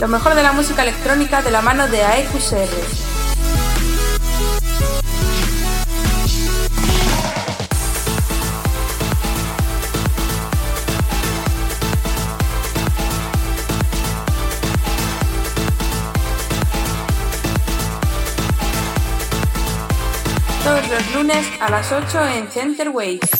Lo mejor de la música electrónica de la mano de AEQCR. Todos los lunes a las 8 en Center Waves.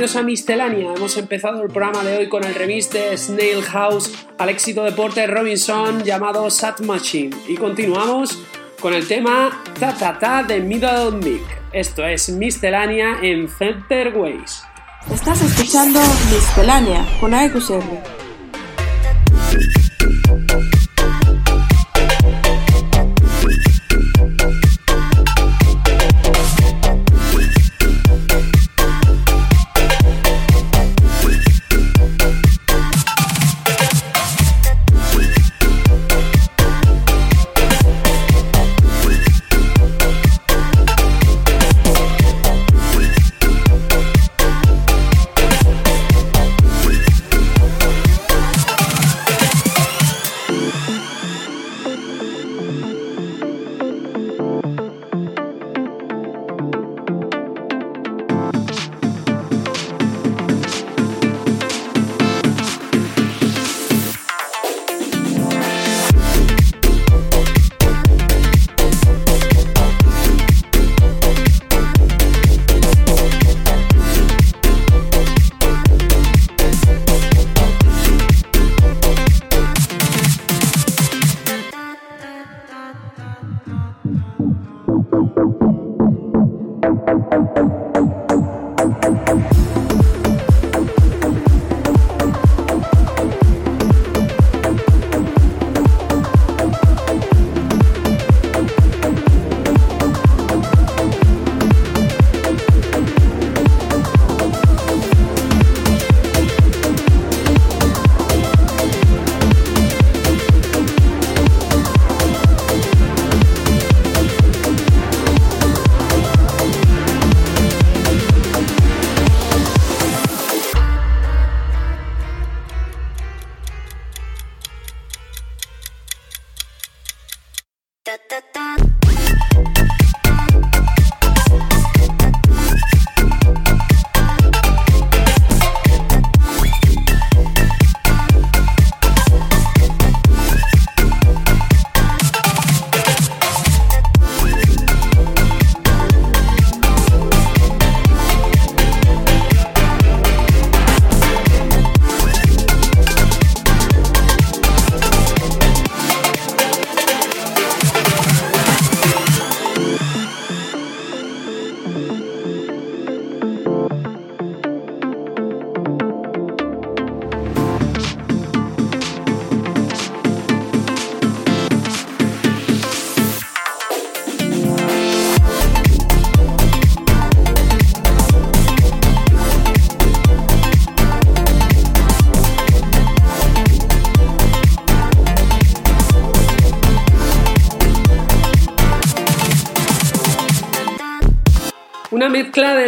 Bienvenidos a Miscelánea. Hemos empezado el programa de hoy con el remix de Snail House al éxito de Porter Robinson llamado Sat Machine. Y continuamos con el tema Ta Ta Ta de Middle Mick. Esto es Miscelánea en Center Ways. Estás escuchando Miscelánea con Una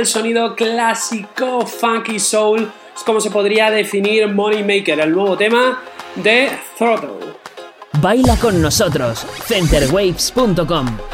del sonido clásico funky soul es como se podría definir Money Maker, el nuevo tema de Throttle. Baila con nosotros, centerwaves.com.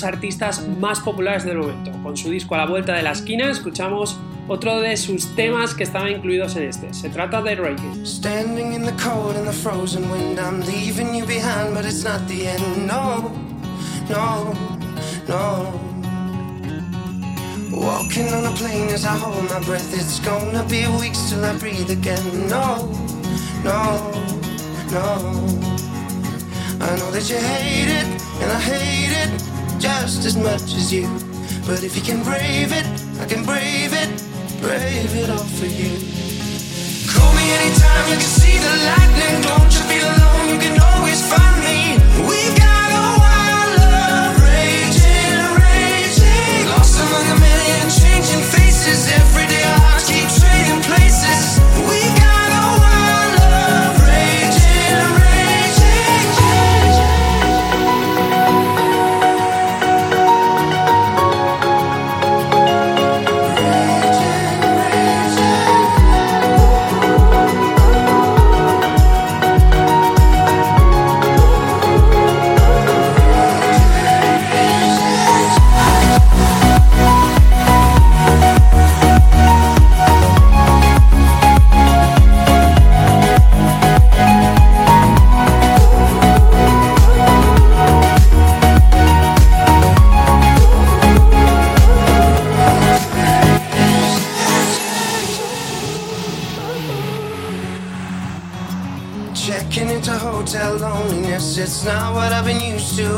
los artistas más populares del momento. Con su disco A la vuelta de la esquina escuchamos otro de sus temas que estaban incluidos en este. Se trata de Raging. Standing in the cold and the frozen wind, I'm leaving you behind, but it's not the end. No, no, no. Walking on a plane as I hold my breath, it's gonna be weeks till I breathe again. No, no, no. I know that you hate it and I hate it just as much as you. But if you can brave it, I can brave it, brave it all for you. Call me anytime you can see the lightning. Don't you feel alone? You can always find me. We got a wild love raging, raging. Lost among a million changing faces. Every day our hearts keep trading places.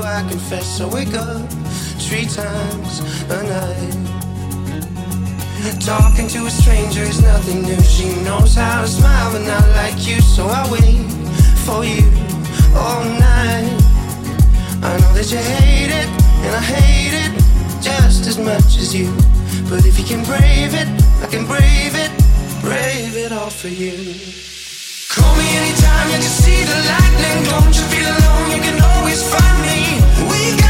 I confess. I wake up three times a night. Talking to a stranger is nothing new. She knows how to smile, but not like you, so I wait for you all night. I know that you hate it, and I hate it just as much as you. But if you can brave it, I can brave it, brave it all for you. Call me anytime you can see the lightning. Don't you feel alone? You can always find me. We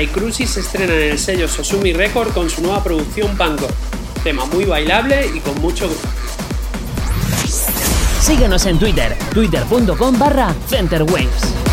Y Cruci se estrenan en el sello Sosumi Record con su nueva producción Bangor. Tema muy bailable y con mucho groove. Síguenos en Twitter, twitter.com barra centerwaves.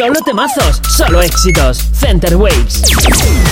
Solo temazos, solo éxitos. Center Waves.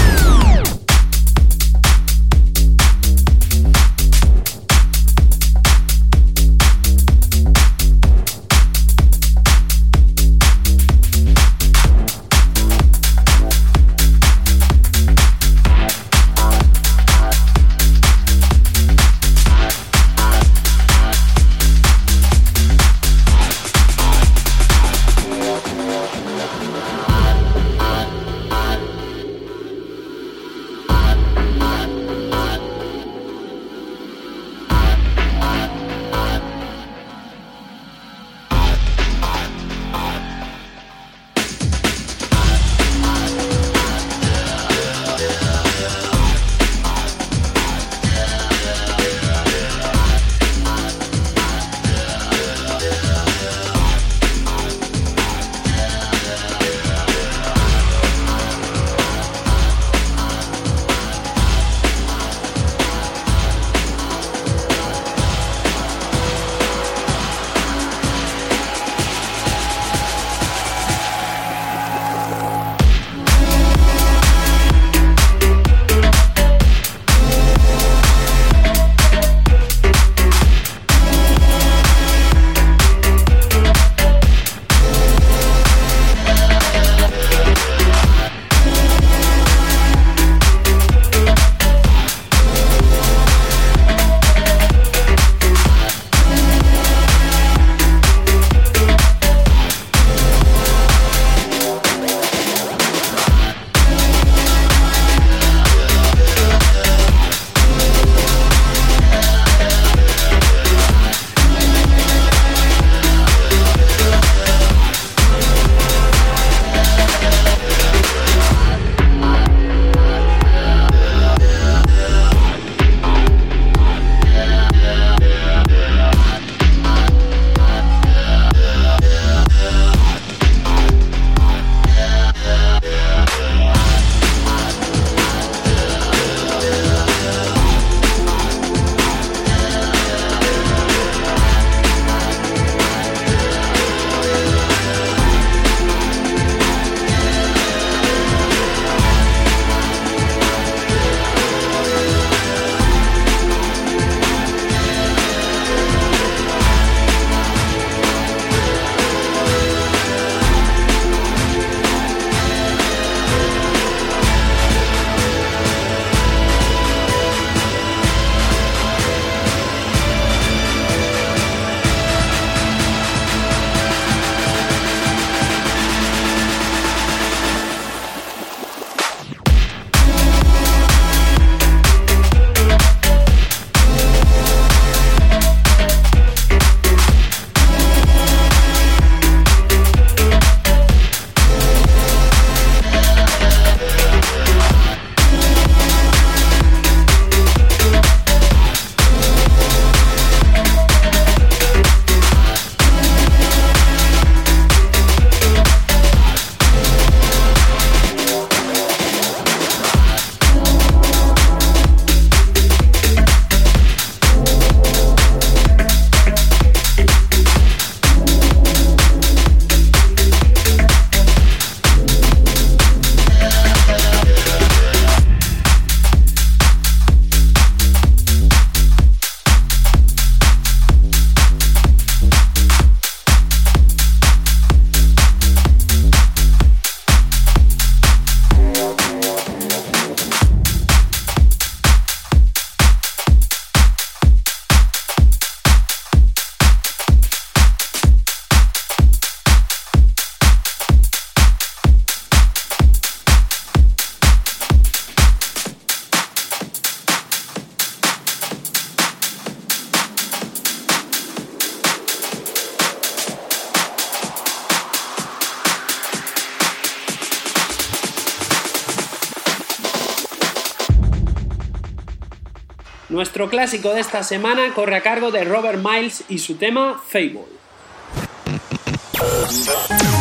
Nuestro clásico de esta semana corre a cargo de Robert Miles y su tema Fable.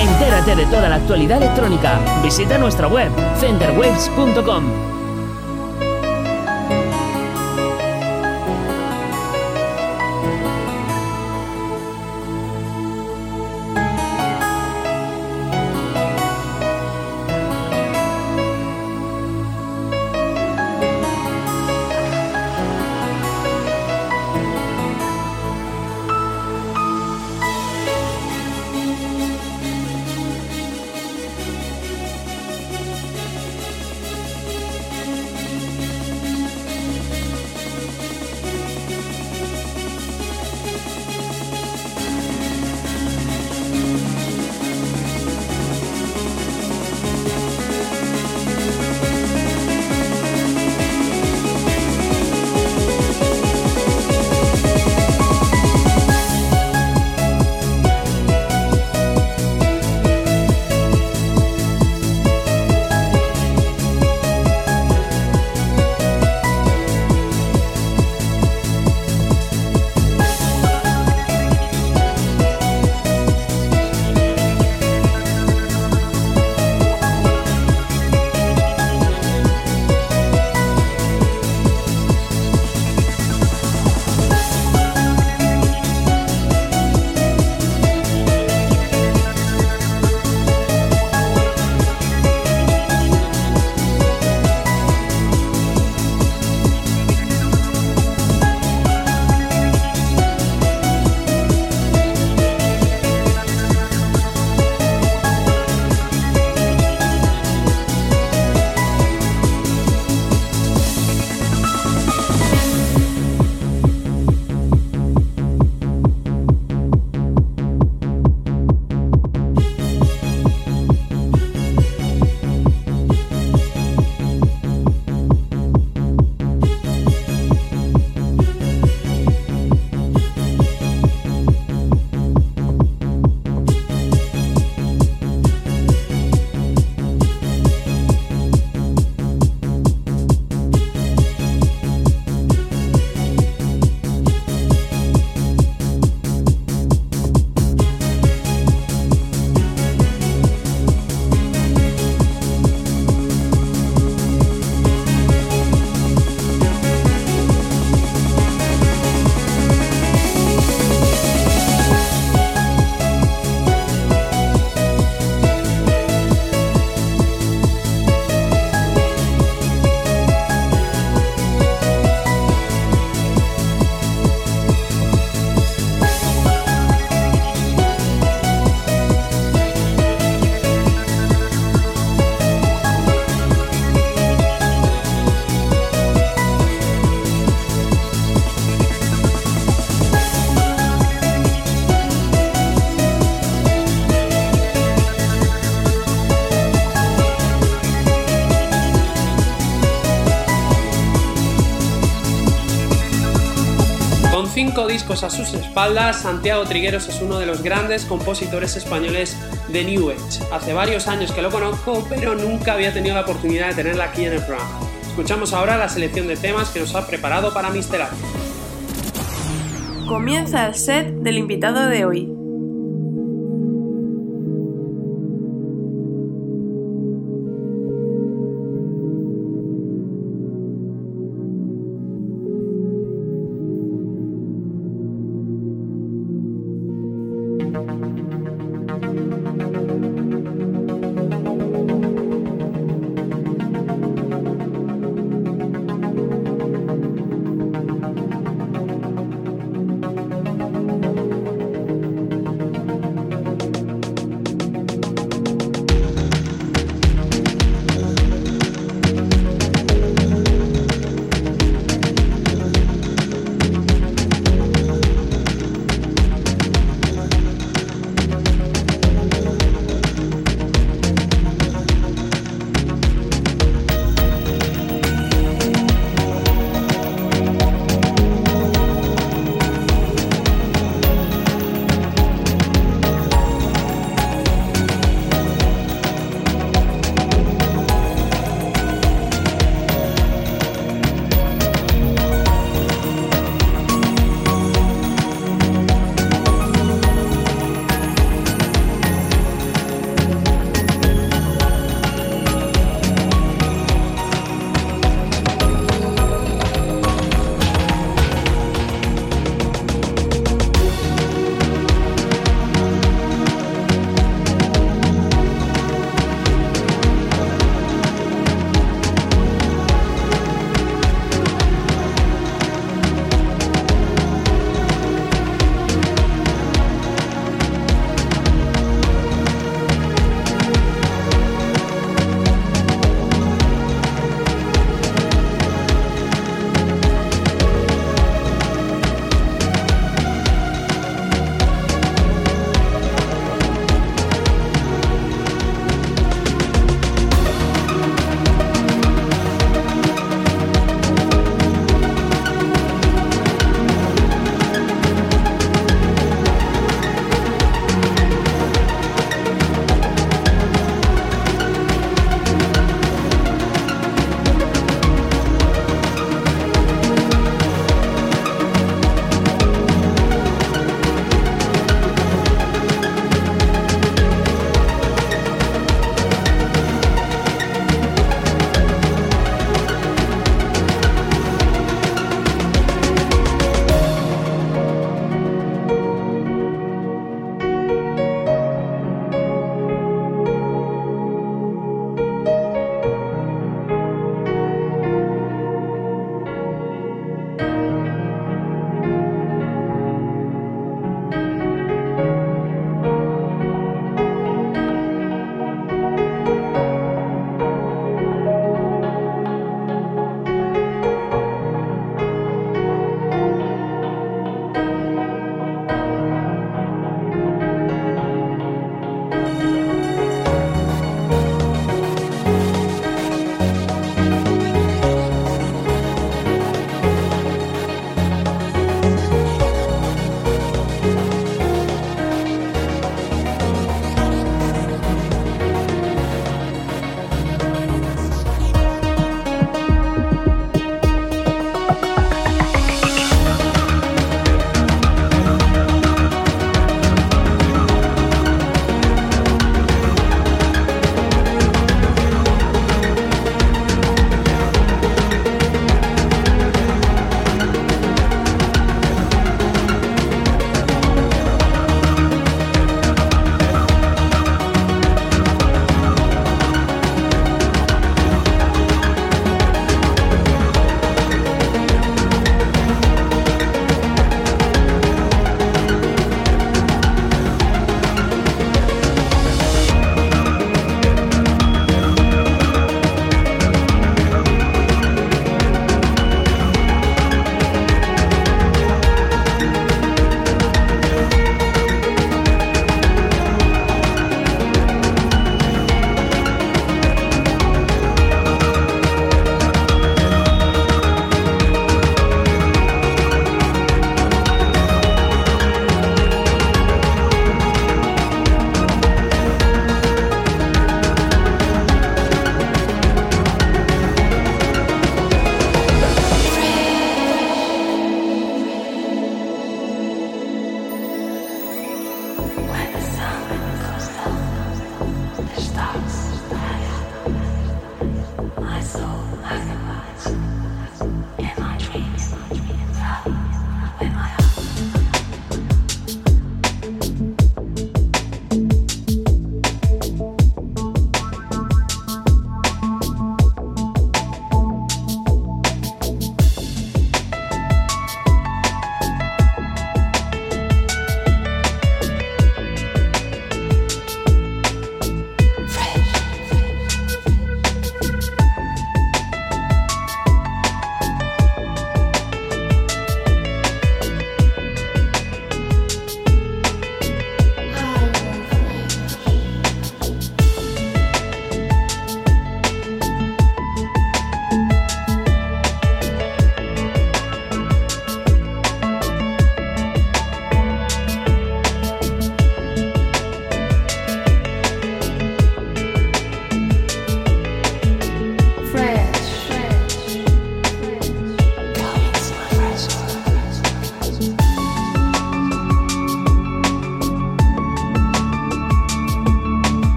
Entérate de toda la actualidad electrónica. Visita nuestra web centerwaves.com. cinco discos a sus espaldas, Santiago Trigueros es uno de los grandes compositores españoles de New Age. Hace varios años que lo conozco, pero nunca había tenido la oportunidad de tenerla aquí en el programa. Escuchamos ahora la selección de temas que nos ha preparado para Mister Comienza el set del invitado de hoy.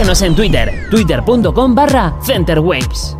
Síguenos en Twitter, twitter.com barra centerwaves.